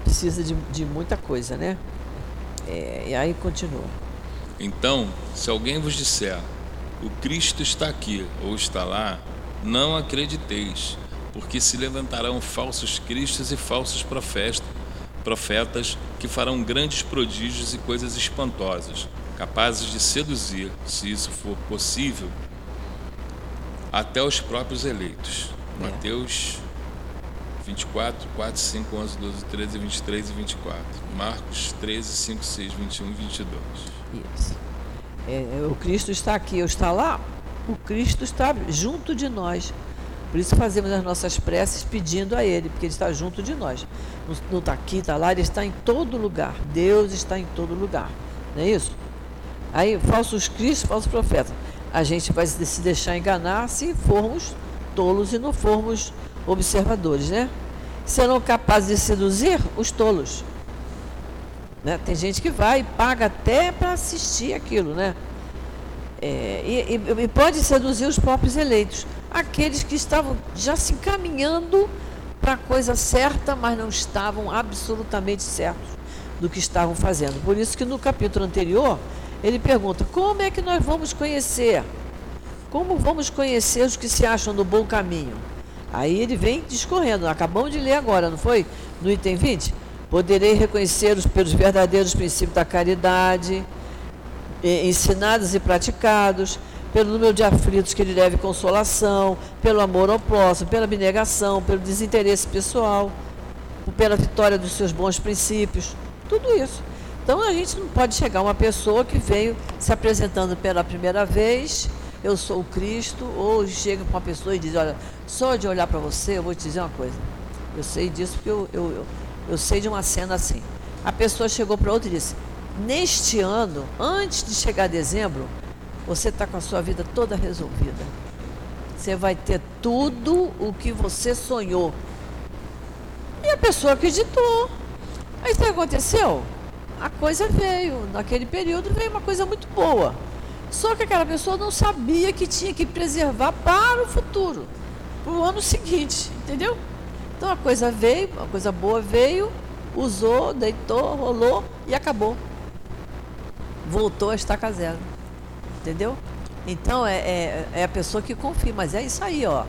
Speaker 1: Precisa de, de muita coisa, né? É, e aí continua.
Speaker 2: Então, se alguém vos disser, o Cristo está aqui ou está lá, não acrediteis, porque se levantarão falsos cristos e falsos profetas, profetas que farão grandes prodígios e coisas espantosas, capazes de seduzir, se isso for possível, até os próprios eleitos. É. Mateus 24, 4, 5, 11, 12, 13, 23 e 24. Marcos 13, 5, 6, 21 e 22.
Speaker 1: Isso. É, é, o Cristo está aqui, ou está lá, o Cristo está junto de nós. Por isso fazemos as nossas preces pedindo a Ele, porque Ele está junto de nós. Não está aqui, está lá, Ele está em todo lugar. Deus está em todo lugar. Não é isso? Aí, falsos cristos, falsos profetas. A gente vai se deixar enganar se formos tolos e não formos observadores, né? Serão capazes de seduzir os tolos. Né? Tem gente que vai e paga até para assistir aquilo, né? É, e, e, e, pode seduzir os próprios eleitos, aqueles que estavam já se encaminhando para a coisa certa, mas não estavam absolutamente certos do que estavam fazendo. Por isso que no capítulo anterior ele pergunta: como é que nós vamos conhecer? Como vamos conhecer os que se acham no bom caminho? Aí ele vem discorrendo, acabamos de ler agora, não foi? No item 20. Poderei reconhecê-los pelos verdadeiros princípios da caridade, ensinados e praticados, pelo número de aflitos que ele deve consolação, pelo amor ao próximo, pela abnegação, pelo desinteresse pessoal, pela vitória dos seus bons princípios, tudo isso. Então a gente não pode chegar a uma pessoa que veio se apresentando pela primeira vez, eu sou o Cristo, ou chega para uma pessoa e diz, olha, só de olhar para você, eu vou te dizer uma coisa. Eu sei disso porque eu, eu, eu, eu sei de uma cena assim. A pessoa chegou para outra e disse, neste ano, antes de chegar dezembro, você está com a sua vida toda resolvida. Você vai ter tudo o que você sonhou. E a pessoa acreditou. Aí o que aconteceu? A coisa veio, naquele período veio uma coisa muito boa. Só que aquela pessoa não sabia que tinha que preservar para o futuro, para o ano seguinte, entendeu? Então a coisa veio, a coisa boa veio, usou, deitou, rolou e acabou. Voltou a estaca zero. Entendeu? Então é, é, é, a pessoa que confia, mas é isso aí, ó.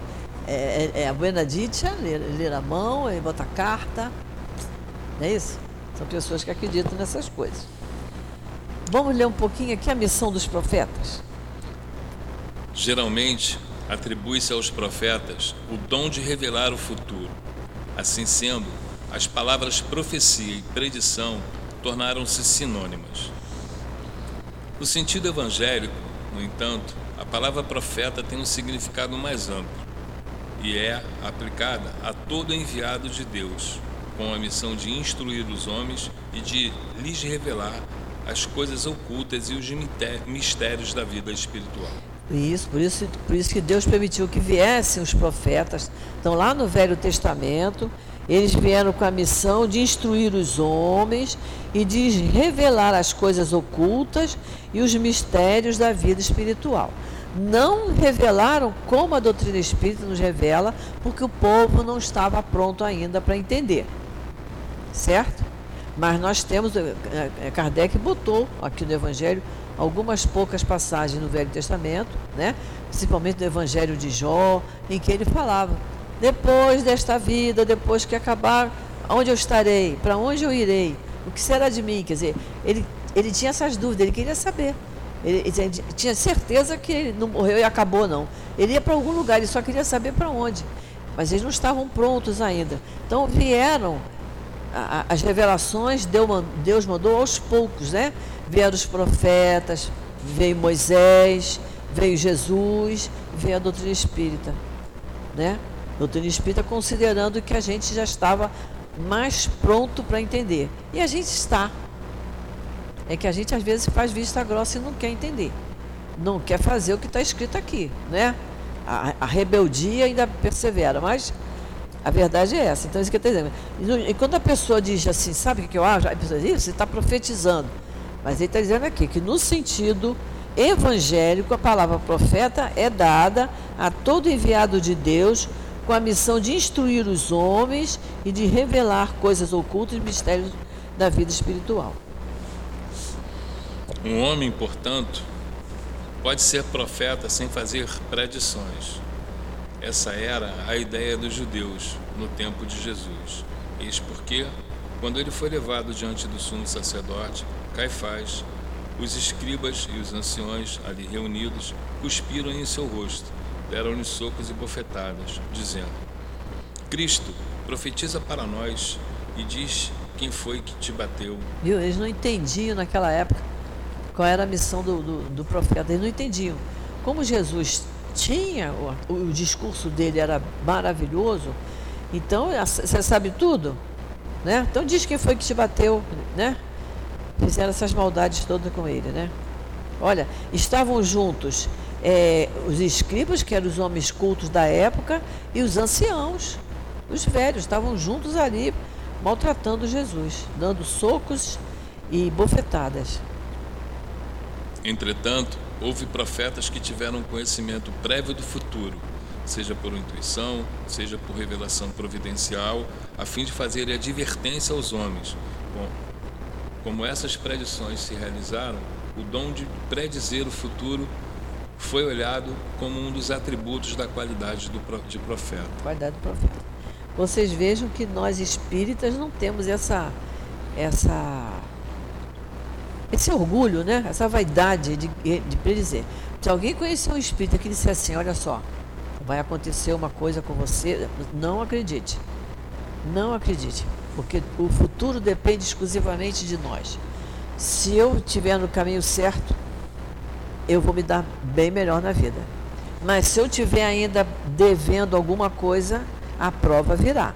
Speaker 1: É, é, é a buena dicha, ler, ler a mão, é botar carta. Não é isso? São pessoas que acreditam nessas coisas. Vamos ler um pouquinho aqui a missão dos profetas.
Speaker 2: Geralmente, atribui-se aos profetas o dom de revelar o futuro. Assim sendo, as palavras profecia e predição tornaram-se sinônimas. No sentido evangélico, no entanto, a palavra profeta tem um significado mais amplo e é aplicada a todo enviado de Deus, com a missão de instruir os homens e de lhes revelar as coisas ocultas e os mistérios da vida espiritual.
Speaker 1: Isso, por isso, por isso que Deus permitiu que viessem os profetas. Então, lá no Velho Testamento, eles vieram com a missão de instruir os homens e de revelar as coisas ocultas e os mistérios da vida espiritual. Não revelaram como a doutrina espírita nos revela, porque o povo não estava pronto ainda para entender. Certo? Mas nós temos, eh, eh, Kardec botou aqui no Evangelho algumas poucas passagens no Velho Testamento, né? principalmente no Evangelho de Jó, em que ele falava depois desta vida, depois que acabar, onde eu estarei? Para onde eu irei? O que será de mim? Quer dizer, ele, ele tinha essas dúvidas, ele queria saber. Ele, ele tinha certeza que ele não morreu e acabou, não. Ele ia para algum lugar, ele só queria saber para onde. Mas eles não estavam prontos ainda. Então vieram as revelações, Deus mandou aos poucos, né? Vieram os profetas, veio Moisés, veio Jesus, veio a doutrina espírita, né? doutrina espírita, considerando que a gente já estava mais pronto para entender. E a gente está. É que a gente às vezes faz vista grossa e não quer entender. Não quer fazer o que está escrito aqui, né? A, a, rebeldia ainda persevera, mas a verdade é essa. Então, isso que eu estou dizendo. E, quando a pessoa diz assim, sabe o que eu acho? A pessoa diz, você está profetizando. Mas ele está dizendo aqui que no sentido evangélico, a palavra profeta é dada a todo enviado de Deus com a missão de instruir os homens e de revelar coisas ocultas e mistérios da vida espiritual.
Speaker 2: Um homem, portanto, pode ser profeta sem fazer predições. Essa era a ideia dos judeus no tempo de Jesus. Eis porque, quando ele foi levado diante do sumo sacerdote, Caifás, os escribas e os anciões ali reunidos cuspiram em seu rosto deram-lhe socos e bofetadas, dizendo: Cristo, profetiza para nós e diz quem foi que te bateu.
Speaker 1: Viu? Eles não entendiam naquela época qual era a missão do, do, do profeta, eles não entendiam. Como Jesus tinha, o, o discurso dele era maravilhoso, então você sabe tudo, né? Então diz quem foi que te bateu, né? Fizeram essas maldades todas com ele, né? Olha, estavam juntos é, os escribas, que eram os homens cultos da época, e os anciãos, os velhos, estavam juntos ali maltratando Jesus, dando socos e bofetadas.
Speaker 2: Entretanto, houve profetas que tiveram conhecimento prévio do futuro, seja por intuição, seja por revelação providencial, a fim de fazer advertência aos homens. Bom, como essas predições se realizaram, o dom de predizer o futuro foi olhado como um dos atributos da qualidade do, de profeta.
Speaker 1: Qualidade do profeta. Vocês vejam que nós espíritas não temos essa, essa esse orgulho, né? Essa vaidade de, de dizer. Se alguém conhecer um espírita que disser assim, olha só, vai acontecer uma coisa com você, não acredite. Não acredite, porque o futuro depende exclusivamente de nós. Se eu estiver no caminho certo, eu vou me dar bem melhor na vida. Mas se eu estiver ainda devendo alguma coisa, a prova virá.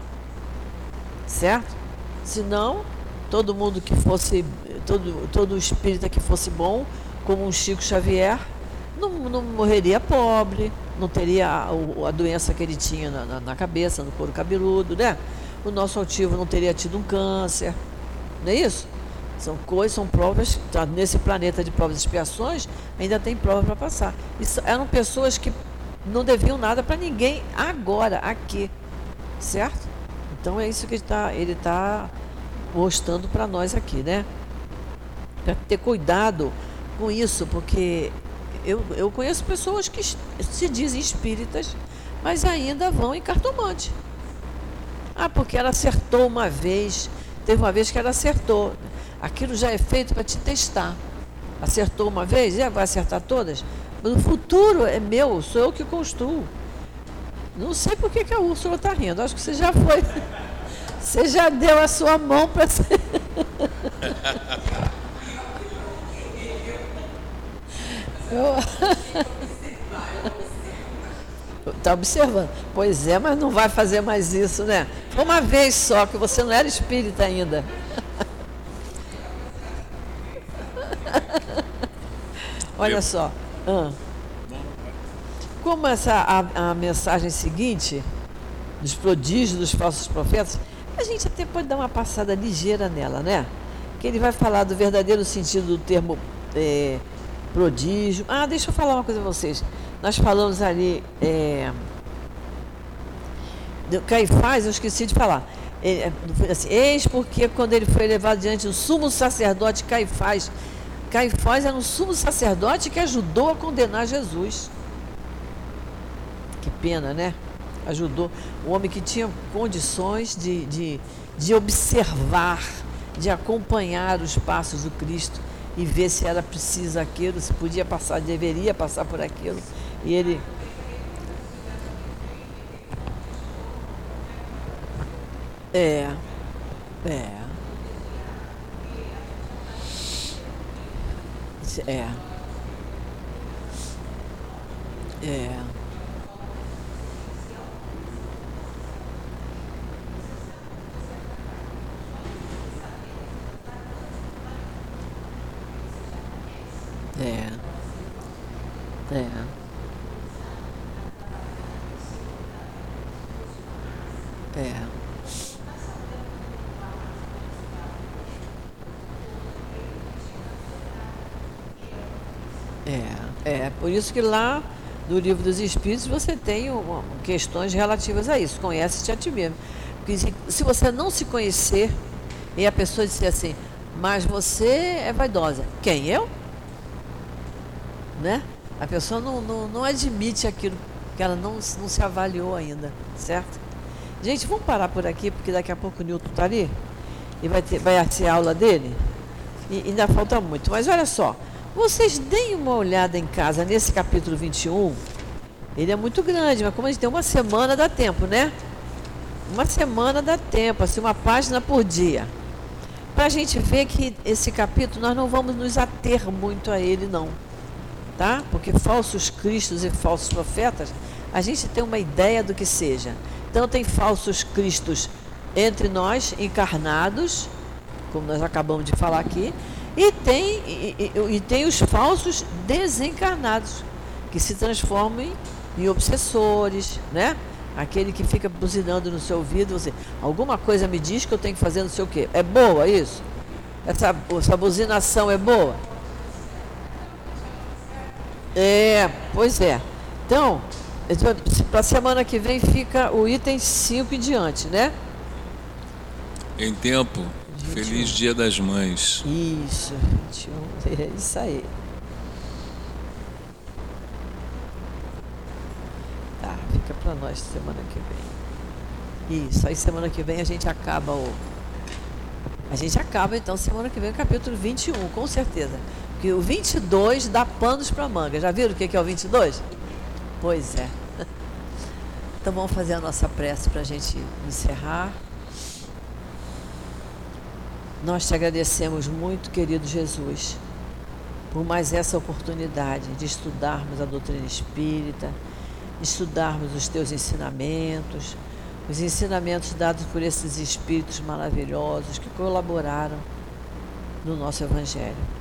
Speaker 1: Certo? Senão, todo mundo que fosse, todo, todo espírita que fosse bom, como um Chico Xavier, não, não morreria pobre, não teria a, a doença que ele tinha na, na, na, cabeça, no couro cabeludo, né? O nosso altivo não teria tido um câncer, não é isso? São coisas, são provas, tá, nesse planeta de provas e expiações, ainda tem prova para passar. Isso, eram pessoas que não deviam nada para ninguém agora, aqui, certo? Então é isso que ele está tá mostrando para nós aqui, né? Ter cuidado com isso, porque eu, eu conheço pessoas que se dizem espíritas, mas ainda vão em cartomante. Ah, porque ela acertou uma vez, teve uma vez que ela acertou. Aquilo já é feito para te testar. Acertou uma vez, é, vai acertar todas? Mas o futuro é meu, sou eu que construo. Não sei por que, que a Úrsula está rindo. Acho que você já foi. Você já deu a sua mão para ser. Está observando. Pois é, mas não vai fazer mais isso, né? Foi uma vez só, que você não era espírita ainda. Olha só. Ah. Como essa a, a mensagem seguinte dos prodígios dos falsos profetas, a gente até pode dar uma passada ligeira nela, né? Que ele vai falar do verdadeiro sentido do termo é, prodígio. Ah, deixa eu falar uma coisa a vocês. Nós falamos ali é, do Caifás, eu esqueci de falar. É, assim, Eis porque quando ele foi levado diante do sumo sacerdote Caifás, Caifás era um sumo sacerdote que ajudou a condenar Jesus. Que pena, né? Ajudou. O homem que tinha condições de, de, de observar, de acompanhar os passos do Cristo e ver se era preciso aquilo, se podia passar, deveria passar por aquilo. E ele. É. É. É. É. É. É. É. É, é por isso que lá no livro dos Espíritos você tem uma, questões relativas a isso. Conhece-te a ti mesmo. Porque se, se você não se conhecer e a pessoa disser assim, mas você é vaidosa. Quem? Eu? Né? A pessoa não, não, não admite aquilo que ela não, não se avaliou ainda, certo? Gente, vamos parar por aqui, porque daqui a pouco o Newton está ali e vai ter, vai aula dele. E ainda falta muito. Mas olha só, vocês deem uma olhada em casa nesse capítulo 21. Ele é muito grande, mas como a gente tem uma semana, dá tempo, né? Uma semana dá tempo, assim, uma página por dia. Para a gente ver que esse capítulo nós não vamos nos ater muito a ele, não tá? Porque falsos cristos e falsos profetas, a gente tem uma ideia do que seja. Então tem falsos cristos entre nós encarnados, como nós acabamos de falar aqui, e tem, e, e, e tem os falsos desencarnados, que se transformam em obsessores, né? Aquele que fica buzinando no seu ouvido, você, alguma coisa me diz que eu tenho que fazer não sei o quê. É boa isso? Essa, essa buzinação é boa? É, pois é. Então, para a semana que vem fica o item 5 e diante, né?
Speaker 2: Em tempo. 21. Feliz Dia das Mães.
Speaker 1: Isso, 21. É isso aí. Tá, fica para nós semana que vem. Isso, aí semana que vem a gente acaba o A gente acaba então semana que vem o capítulo 21, com certeza. Porque o 22 dá panos para manga. Já viram o que é o 22? Pois é. Então vamos fazer a nossa prece para a gente encerrar. Nós te agradecemos muito, querido Jesus, por mais essa oportunidade de estudarmos a doutrina espírita, estudarmos os teus ensinamentos, os ensinamentos dados por esses espíritos maravilhosos que colaboraram no nosso Evangelho.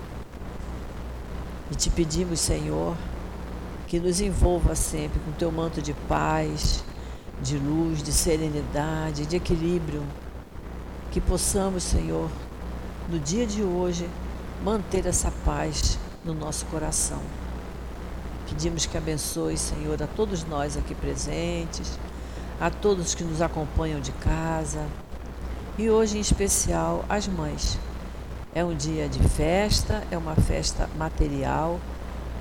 Speaker 1: E te pedimos, Senhor, que nos envolva sempre com teu manto de paz, de luz, de serenidade, de equilíbrio. Que possamos, Senhor, no dia de hoje, manter essa paz no nosso coração. Pedimos que abençoe, Senhor, a todos nós aqui presentes, a todos que nos acompanham de casa e hoje em especial as mães. É um dia de festa, é uma festa material,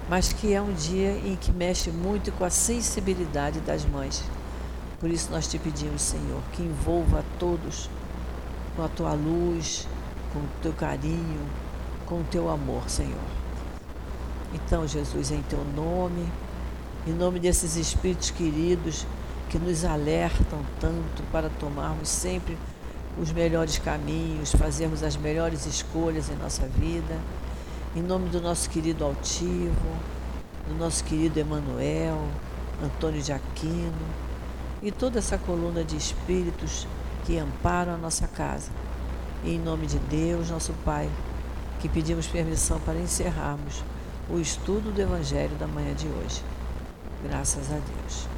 Speaker 1: mas que é um dia em que mexe muito com a sensibilidade das mães. Por isso nós te pedimos, Senhor, que envolva todos com a tua luz, com o teu carinho, com o teu amor, Senhor. Então, Jesus, em teu nome, em nome desses espíritos queridos que nos alertam tanto para tomarmos sempre os melhores caminhos, fazermos as melhores escolhas em nossa vida. Em nome do nosso querido Altivo, do nosso querido Emanuel, Antônio de Aquino e toda essa coluna de espíritos que amparam a nossa casa. E em nome de Deus, nosso Pai, que pedimos permissão para encerrarmos o estudo do Evangelho da manhã de hoje. Graças a Deus.